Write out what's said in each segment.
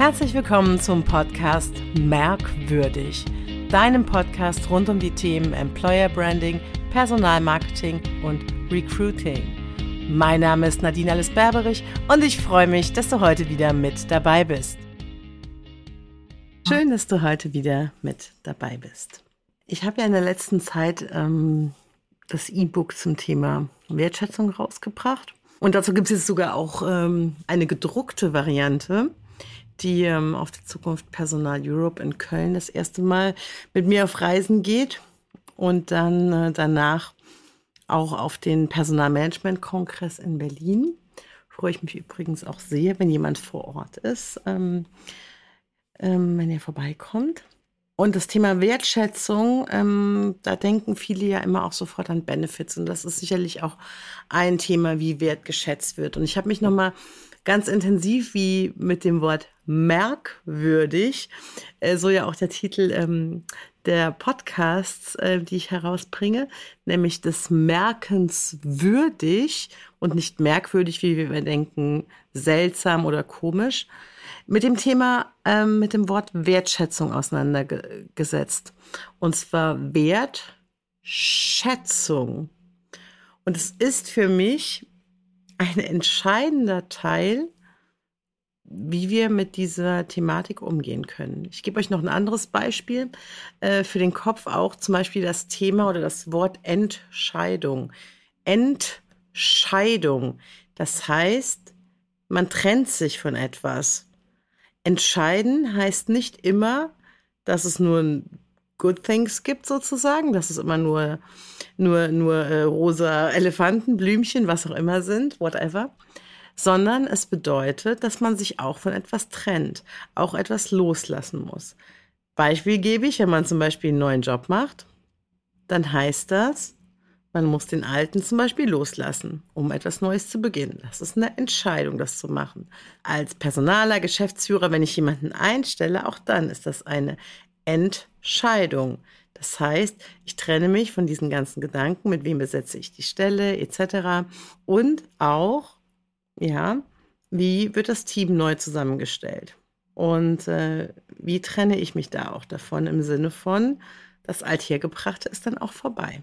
Herzlich willkommen zum Podcast Merkwürdig, deinem Podcast rund um die Themen Employer Branding, Personalmarketing und Recruiting. Mein Name ist Nadine Alice Berberich und ich freue mich, dass du heute wieder mit dabei bist. Schön, dass du heute wieder mit dabei bist. Ich habe ja in der letzten Zeit ähm, das E-Book zum Thema Wertschätzung rausgebracht. Und dazu gibt es jetzt sogar auch ähm, eine gedruckte Variante die ähm, auf die Zukunft Personal Europe in Köln das erste Mal mit mir auf Reisen geht und dann äh, danach auch auf den Personalmanagement-Kongress in Berlin. Freue ich mich übrigens auch sehr, wenn jemand vor Ort ist, ähm, ähm, wenn er vorbeikommt. Und das Thema Wertschätzung, ähm, da denken viele ja immer auch sofort an Benefits. Und das ist sicherlich auch ein Thema, wie wertgeschätzt wird. Und ich habe mich nochmal ganz intensiv wie mit dem Wort merkwürdig, äh, so ja auch der Titel ähm, der Podcasts, äh, die ich herausbringe, nämlich des Merkens würdig und nicht merkwürdig, wie wir denken, seltsam oder komisch, mit dem Thema, ähm, mit dem Wort Wertschätzung auseinandergesetzt. Und zwar Wertschätzung. Und es ist für mich ein entscheidender Teil, wie wir mit dieser Thematik umgehen können. Ich gebe euch noch ein anderes Beispiel äh, für den Kopf auch, zum Beispiel das Thema oder das Wort Entscheidung. Entscheidung, das heißt, man trennt sich von etwas. Entscheiden heißt nicht immer, dass es nur Good Things gibt sozusagen, dass es immer nur, nur, nur äh, rosa Elefanten, Blümchen, was auch immer sind, whatever, sondern es bedeutet, dass man sich auch von etwas trennt, auch etwas loslassen muss. Beispiel gebe ich, wenn man zum Beispiel einen neuen Job macht, dann heißt das, man muss den alten zum Beispiel loslassen, um etwas Neues zu beginnen. Das ist eine Entscheidung, das zu machen. Als Personaler, Geschäftsführer, wenn ich jemanden einstelle, auch dann ist das eine Entscheidung. Das heißt, ich trenne mich von diesen ganzen Gedanken, mit wem besetze ich die Stelle etc. Und auch, ja, wie wird das Team neu zusammengestellt? Und äh, wie trenne ich mich da auch davon im Sinne von, das Althergebrachte ist dann auch vorbei.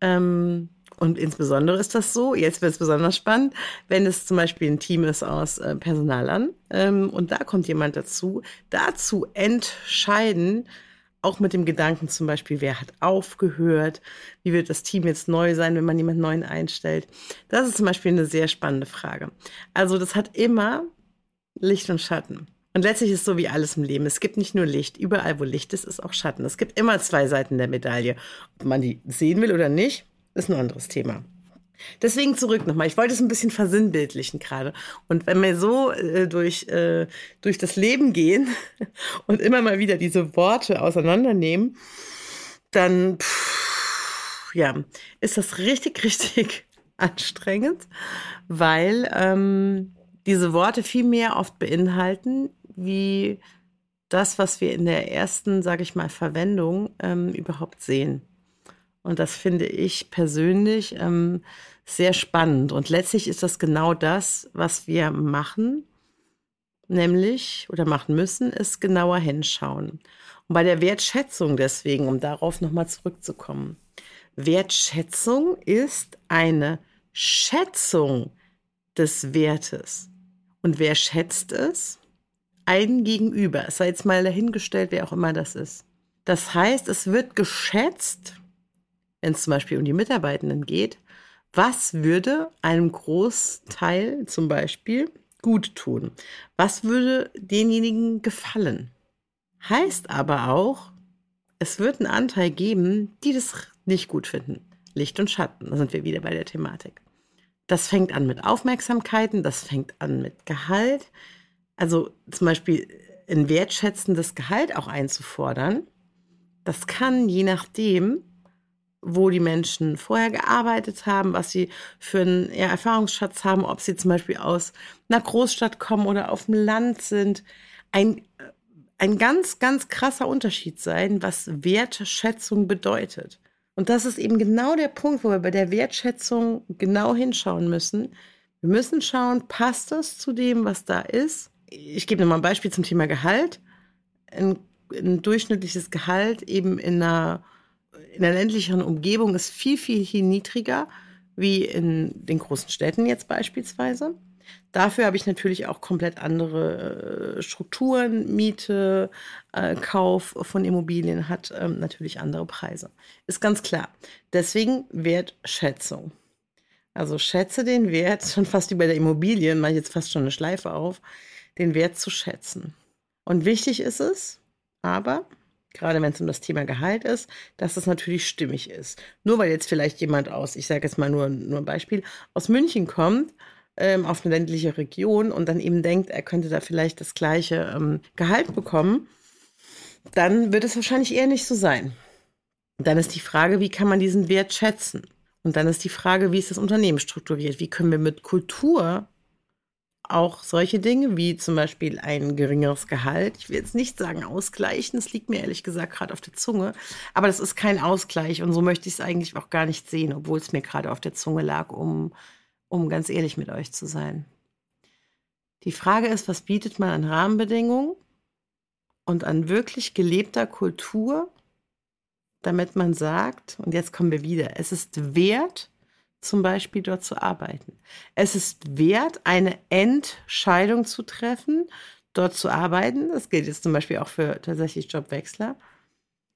Ähm, und insbesondere ist das so, jetzt wird es besonders spannend, wenn es zum Beispiel ein Team ist aus äh, Personalern ähm, und da kommt jemand dazu, dazu entscheiden, auch mit dem Gedanken zum Beispiel, wer hat aufgehört, wie wird das Team jetzt neu sein, wenn man jemanden neuen einstellt. Das ist zum Beispiel eine sehr spannende Frage. Also das hat immer Licht und Schatten. Und letztlich ist es so wie alles im Leben. Es gibt nicht nur Licht. Überall, wo Licht ist, ist auch Schatten. Es gibt immer zwei Seiten der Medaille. Ob man die sehen will oder nicht, ist ein anderes Thema. Deswegen zurück nochmal. Ich wollte es ein bisschen versinnbildlichen gerade. Und wenn wir so äh, durch, äh, durch das Leben gehen und immer mal wieder diese Worte auseinandernehmen, dann pff, ja, ist das richtig, richtig anstrengend, weil ähm, diese Worte viel mehr oft beinhalten, wie das, was wir in der ersten, sage ich mal, Verwendung ähm, überhaupt sehen. Und das finde ich persönlich ähm, sehr spannend. Und letztlich ist das genau das, was wir machen, nämlich oder machen müssen, ist genauer hinschauen. Und bei der Wertschätzung deswegen, um darauf nochmal zurückzukommen. Wertschätzung ist eine Schätzung des Wertes. Und wer schätzt es? Ein Gegenüber. Es sei jetzt mal dahingestellt, wer auch immer das ist. Das heißt, es wird geschätzt, wenn es zum Beispiel um die Mitarbeitenden geht, was würde einem Großteil zum Beispiel gut tun? Was würde denjenigen gefallen? Heißt aber auch, es wird einen Anteil geben, die das nicht gut finden. Licht und Schatten, da sind wir wieder bei der Thematik. Das fängt an mit Aufmerksamkeiten, das fängt an mit Gehalt. Also zum Beispiel ein wertschätzendes Gehalt auch einzufordern. Das kann je nachdem, wo die Menschen vorher gearbeitet haben, was sie für einen ja, Erfahrungsschatz haben, ob sie zum Beispiel aus einer Großstadt kommen oder auf dem Land sind. Ein, ein ganz, ganz krasser Unterschied sein, was Wertschätzung bedeutet. Und das ist eben genau der Punkt, wo wir bei der Wertschätzung genau hinschauen müssen. Wir müssen schauen, passt das zu dem, was da ist? ich gebe nochmal ein Beispiel zum Thema Gehalt. Ein, ein durchschnittliches Gehalt eben in einer, in einer ländlicheren Umgebung ist viel, viel, viel niedriger wie in den großen Städten jetzt beispielsweise. Dafür habe ich natürlich auch komplett andere äh, Strukturen. Miete, äh, Kauf von Immobilien hat ähm, natürlich andere Preise. Ist ganz klar. Deswegen Wertschätzung. Also schätze den Wert, schon fast wie bei der Immobilien, mache ich jetzt fast schon eine Schleife auf, den Wert zu schätzen. Und wichtig ist es, aber gerade wenn es um das Thema Gehalt ist, dass es natürlich stimmig ist. Nur weil jetzt vielleicht jemand aus, ich sage jetzt mal nur, nur ein Beispiel, aus München kommt, ähm, auf eine ländliche Region und dann eben denkt, er könnte da vielleicht das gleiche ähm, Gehalt bekommen, dann wird es wahrscheinlich eher nicht so sein. Dann ist die Frage, wie kann man diesen Wert schätzen? Und dann ist die Frage, wie ist das Unternehmen strukturiert? Wie können wir mit Kultur auch solche Dinge wie zum Beispiel ein geringeres Gehalt, ich will jetzt nicht sagen ausgleichen, das liegt mir ehrlich gesagt gerade auf der Zunge, aber das ist kein Ausgleich und so möchte ich es eigentlich auch gar nicht sehen, obwohl es mir gerade auf der Zunge lag, um um ganz ehrlich mit euch zu sein. Die Frage ist, was bietet man an Rahmenbedingungen und an wirklich gelebter Kultur, damit man sagt, und jetzt kommen wir wieder, es ist wert, zum Beispiel dort zu arbeiten. Es ist wert, eine Entscheidung zu treffen, dort zu arbeiten. Das gilt jetzt zum Beispiel auch für tatsächlich Jobwechsler.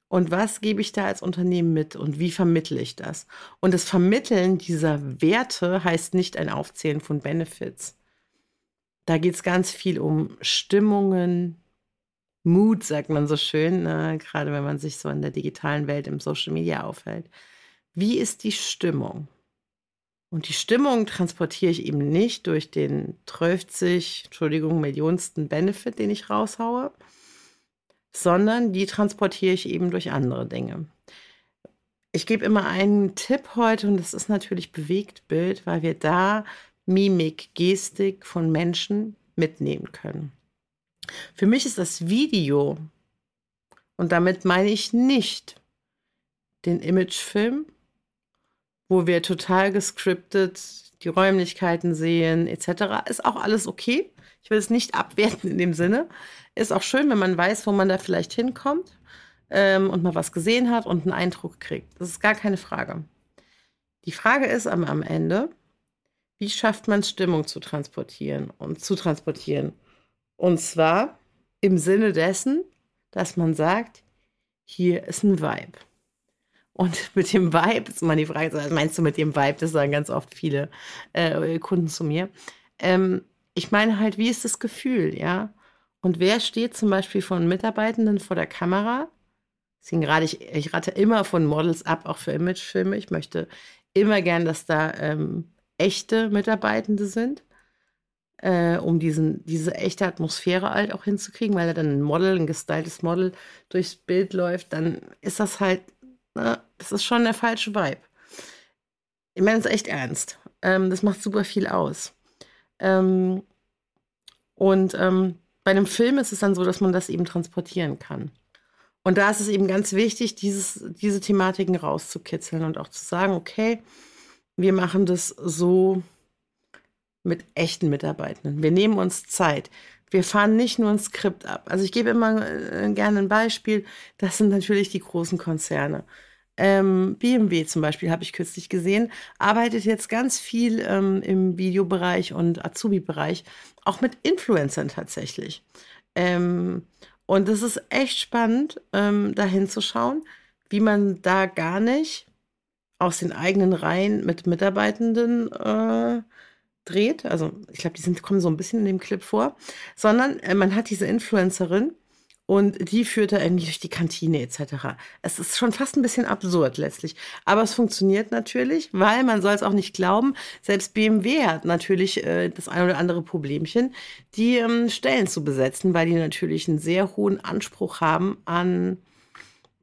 Und was gebe ich da als Unternehmen mit und wie vermittle ich das? Und das Vermitteln dieser Werte heißt nicht ein Aufzählen von Benefits. Da geht es ganz viel um Stimmungen, Mut, sagt man so schön, ne? gerade wenn man sich so in der digitalen Welt im Social Media aufhält. Wie ist die Stimmung? Und die Stimmung transportiere ich eben nicht durch den 30, Entschuldigung, Millionsten Benefit, den ich raushaue, sondern die transportiere ich eben durch andere Dinge. Ich gebe immer einen Tipp heute und das ist natürlich Bewegtbild, weil wir da Mimik, Gestik von Menschen mitnehmen können. Für mich ist das Video, und damit meine ich nicht den Imagefilm, wo wir total gescriptet die Räumlichkeiten sehen etc. Ist auch alles okay. Ich will es nicht abwerten in dem Sinne. Ist auch schön, wenn man weiß, wo man da vielleicht hinkommt ähm, und mal was gesehen hat und einen Eindruck kriegt. Das ist gar keine Frage. Die Frage ist am, am Ende, wie schafft man Stimmung zu transportieren und zu transportieren? Und zwar im Sinne dessen, dass man sagt, hier ist ein Vibe. Und mit dem Vibe ist mal die Frage, was meinst du mit dem Vibe? Das sagen ganz oft viele äh, Kunden zu mir. Ähm, ich meine halt, wie ist das Gefühl, ja? Und wer steht zum Beispiel von Mitarbeitenden vor der Kamera? Deswegen gerade ich, ich rate immer von Models ab, auch für Imagefilme. Ich möchte immer gern, dass da ähm, echte Mitarbeitende sind, äh, um diesen, diese echte Atmosphäre halt auch hinzukriegen, weil da dann ein Model, ein gestyltes Model durchs Bild läuft, dann ist das halt, na, das ist schon der falsche Vibe. Ich meine es echt ernst. Ähm, das macht super viel aus. Ähm, und ähm, bei einem Film ist es dann so, dass man das eben transportieren kann. Und da ist es eben ganz wichtig, dieses, diese Thematiken rauszukitzeln und auch zu sagen, okay, wir machen das so mit echten Mitarbeitenden. Wir nehmen uns Zeit. Wir fahren nicht nur ein Skript ab. Also ich gebe immer äh, gerne ein Beispiel. Das sind natürlich die großen Konzerne. Ähm, BMW zum Beispiel habe ich kürzlich gesehen, arbeitet jetzt ganz viel ähm, im Videobereich und Azubi-Bereich, auch mit Influencern tatsächlich. Ähm, und es ist echt spannend, ähm, da hinzuschauen, wie man da gar nicht aus den eigenen Reihen mit Mitarbeitenden äh, dreht. Also ich glaube, die sind, kommen so ein bisschen in dem Clip vor, sondern äh, man hat diese Influencerin, und die führt er irgendwie durch die Kantine etc. Es ist schon fast ein bisschen absurd letztlich. Aber es funktioniert natürlich, weil man soll es auch nicht glauben, selbst BMW hat natürlich äh, das ein oder andere Problemchen, die ähm, Stellen zu besetzen, weil die natürlich einen sehr hohen Anspruch haben an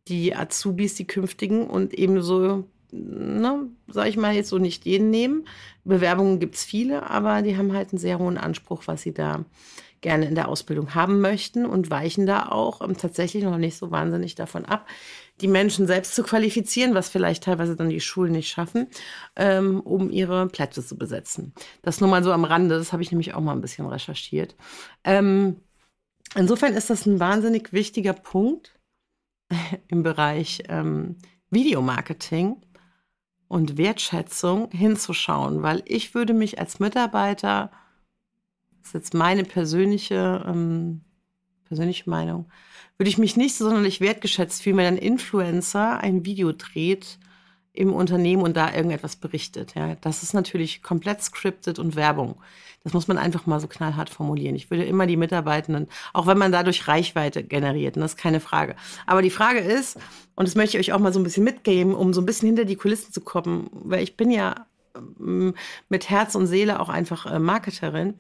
die Azubis, die künftigen und ebenso ne, sag ich mal, jetzt so nicht jeden nehmen. Bewerbungen gibt es viele, aber die haben halt einen sehr hohen Anspruch, was sie da gerne in der Ausbildung haben möchten und weichen da auch ähm, tatsächlich noch nicht so wahnsinnig davon ab, die Menschen selbst zu qualifizieren, was vielleicht teilweise dann die Schulen nicht schaffen, ähm, um ihre Plätze zu besetzen. Das nur mal so am Rande, das habe ich nämlich auch mal ein bisschen recherchiert. Ähm, insofern ist das ein wahnsinnig wichtiger Punkt im Bereich ähm, Videomarketing und Wertschätzung hinzuschauen, weil ich würde mich als Mitarbeiter, das ist jetzt meine persönliche, ähm, persönliche Meinung, würde ich mich nicht so sonderlich wertgeschätzt fühlen, wenn ein Influencer ein Video dreht im Unternehmen und da irgendetwas berichtet. Ja, das ist natürlich komplett scripted und Werbung. Das muss man einfach mal so knallhart formulieren. Ich würde immer die Mitarbeitenden, auch wenn man dadurch Reichweite generiert, das ist keine Frage. Aber die Frage ist, und das möchte ich euch auch mal so ein bisschen mitgeben, um so ein bisschen hinter die Kulissen zu kommen, weil ich bin ja ähm, mit Herz und Seele auch einfach äh, Marketerin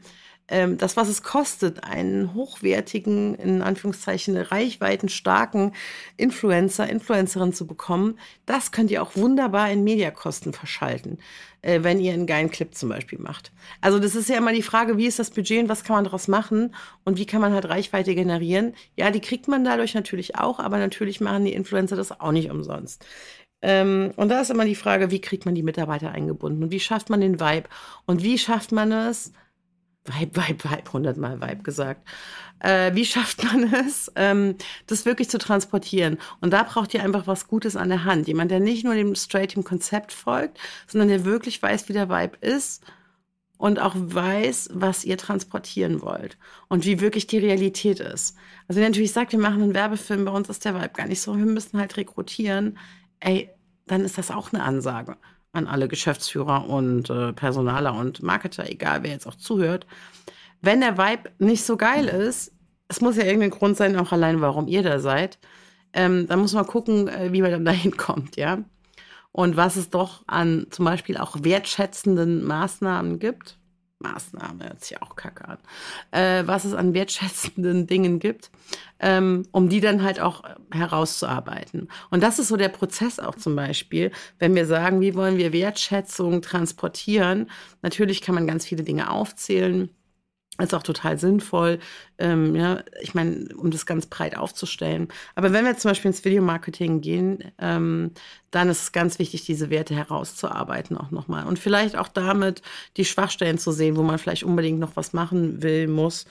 ähm, das, was es kostet, einen hochwertigen, in Anführungszeichen reichweitenstarken Influencer, Influencerin zu bekommen, das könnt ihr auch wunderbar in Mediakosten verschalten, äh, wenn ihr einen geilen Clip zum Beispiel macht. Also das ist ja immer die Frage, wie ist das Budget und was kann man daraus machen und wie kann man halt Reichweite generieren. Ja, die kriegt man dadurch natürlich auch, aber natürlich machen die Influencer das auch nicht umsonst. Ähm, und da ist immer die Frage, wie kriegt man die Mitarbeiter eingebunden und wie schafft man den Vibe und wie schafft man es, Vibe, Vibe, Vibe, hundertmal Vibe gesagt. Äh, wie schafft man es, ähm, das wirklich zu transportieren? Und da braucht ihr einfach was Gutes an der Hand. Jemand, der nicht nur dem straight dem Konzept folgt, sondern der wirklich weiß, wie der Vibe ist und auch weiß, was ihr transportieren wollt und wie wirklich die Realität ist. Also wenn ihr natürlich sagt, wir machen einen Werbefilm, bei uns ist der Vibe gar nicht so, wir müssen halt rekrutieren, ey, dann ist das auch eine Ansage an alle Geschäftsführer und äh, Personaler und Marketer, egal wer jetzt auch zuhört. Wenn der Vibe nicht so geil ist, es muss ja irgendein Grund sein, auch allein, warum ihr da seid, ähm, dann muss man gucken, äh, wie man dann dahin kommt, ja. Und was es doch an zum Beispiel auch wertschätzenden Maßnahmen gibt. Maßnahme, hört sich auch kacke an, äh, was es an wertschätzenden Dingen gibt, ähm, um die dann halt auch herauszuarbeiten. Und das ist so der Prozess auch zum Beispiel, wenn wir sagen, wie wollen wir Wertschätzung transportieren. Natürlich kann man ganz viele Dinge aufzählen ist auch total sinnvoll, ähm, ja, ich meine, um das ganz breit aufzustellen. Aber wenn wir zum Beispiel ins Videomarketing gehen, ähm, dann ist es ganz wichtig, diese Werte herauszuarbeiten auch nochmal. Und vielleicht auch damit die Schwachstellen zu sehen, wo man vielleicht unbedingt noch was machen will, muss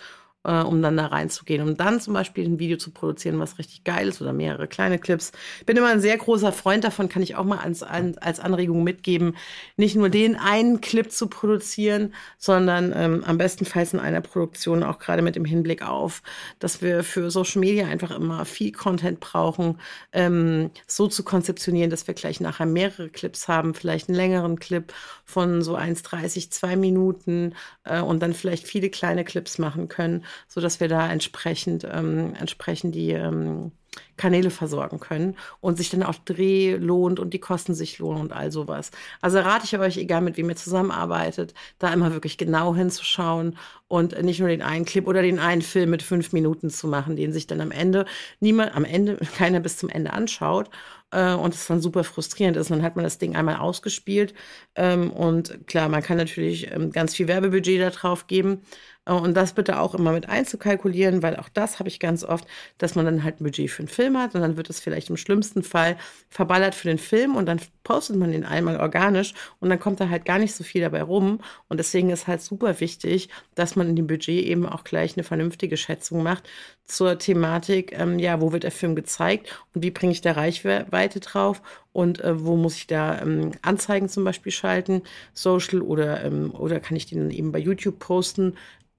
äh, um dann da reinzugehen, um dann zum Beispiel ein Video zu produzieren, was richtig geil ist oder mehrere kleine Clips. Bin immer ein sehr großer Freund davon, kann ich auch mal als, als Anregung mitgeben, nicht nur den einen Clip zu produzieren, sondern ähm, am bestenfalls in einer Produktion auch gerade mit dem Hinblick auf, dass wir für Social Media einfach immer viel Content brauchen, ähm, so zu konzeptionieren, dass wir gleich nachher mehrere Clips haben, vielleicht einen längeren Clip von so 1,30, zwei Minuten äh, und dann vielleicht viele kleine Clips machen können, so dass wir da entsprechend, ähm, entsprechend die ähm, Kanäle versorgen können und sich dann auch Dreh lohnt und die Kosten sich lohnen und all sowas. Also rate ich euch, egal mit wem ihr zusammenarbeitet, da immer wirklich genau hinzuschauen und nicht nur den einen Clip oder den einen Film mit fünf Minuten zu machen, den sich dann am Ende niemand, am Ende keiner bis zum Ende anschaut äh, und es dann super frustrierend ist. Und dann hat man das Ding einmal ausgespielt ähm, und klar, man kann natürlich ähm, ganz viel Werbebudget da drauf geben, und das bitte auch immer mit einzukalkulieren, weil auch das habe ich ganz oft, dass man dann halt ein Budget für einen Film hat und dann wird es vielleicht im schlimmsten Fall verballert für den Film und dann postet man den einmal organisch und dann kommt da halt gar nicht so viel dabei rum. Und deswegen ist halt super wichtig, dass man in dem Budget eben auch gleich eine vernünftige Schätzung macht zur Thematik, ähm, ja, wo wird der Film gezeigt und wie bringe ich da Reichweite drauf und äh, wo muss ich da ähm, Anzeigen zum Beispiel schalten, Social oder, ähm, oder kann ich den dann eben bei YouTube posten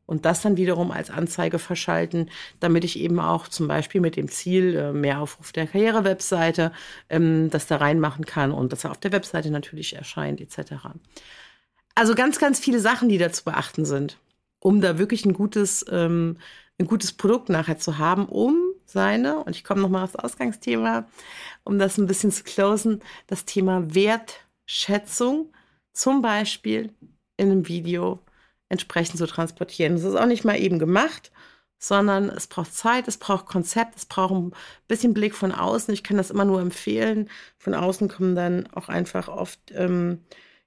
und das dann wiederum als Anzeige verschalten, damit ich eben auch zum Beispiel mit dem Ziel äh, mehr Aufruf der Karriere-Webseite ähm, das da reinmachen kann und dass er auf der Webseite natürlich erscheint etc. Also ganz, ganz viele Sachen, die da zu beachten sind, um da wirklich ein gutes, ähm, ein gutes Produkt nachher zu haben, um seine, und ich komme nochmal aufs Ausgangsthema, um das ein bisschen zu closen, das Thema Wertschätzung zum Beispiel in einem Video entsprechend zu transportieren. Das ist auch nicht mal eben gemacht, sondern es braucht Zeit, es braucht Konzept, es braucht ein bisschen Blick von außen. Ich kann das immer nur empfehlen. Von außen kommen dann auch einfach oft ähm,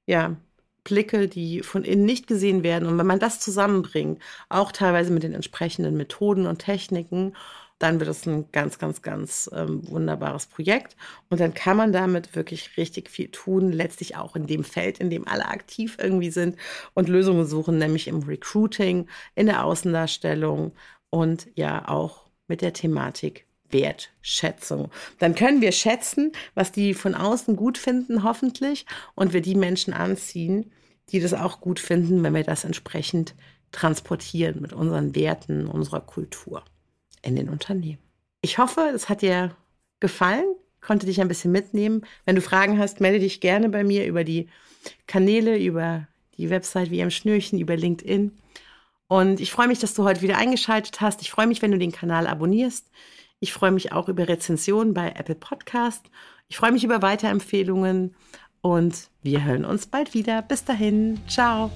ja, Blicke, die von innen nicht gesehen werden. Und wenn man das zusammenbringt, auch teilweise mit den entsprechenden Methoden und Techniken, dann wird es ein ganz, ganz, ganz ähm, wunderbares Projekt. Und dann kann man damit wirklich richtig viel tun, letztlich auch in dem Feld, in dem alle aktiv irgendwie sind und Lösungen suchen, nämlich im Recruiting, in der Außendarstellung und ja auch mit der Thematik Wertschätzung. Dann können wir schätzen, was die von außen gut finden, hoffentlich, und wir die Menschen anziehen, die das auch gut finden, wenn wir das entsprechend transportieren mit unseren Werten, unserer Kultur in den Unternehmen. Ich hoffe, es hat dir gefallen, konnte dich ein bisschen mitnehmen. Wenn du Fragen hast, melde dich gerne bei mir über die Kanäle, über die Website wie am Schnürchen, über LinkedIn. Und ich freue mich, dass du heute wieder eingeschaltet hast. Ich freue mich, wenn du den Kanal abonnierst. Ich freue mich auch über Rezensionen bei Apple Podcast. Ich freue mich über Weiterempfehlungen und wir hören uns bald wieder. Bis dahin, ciao.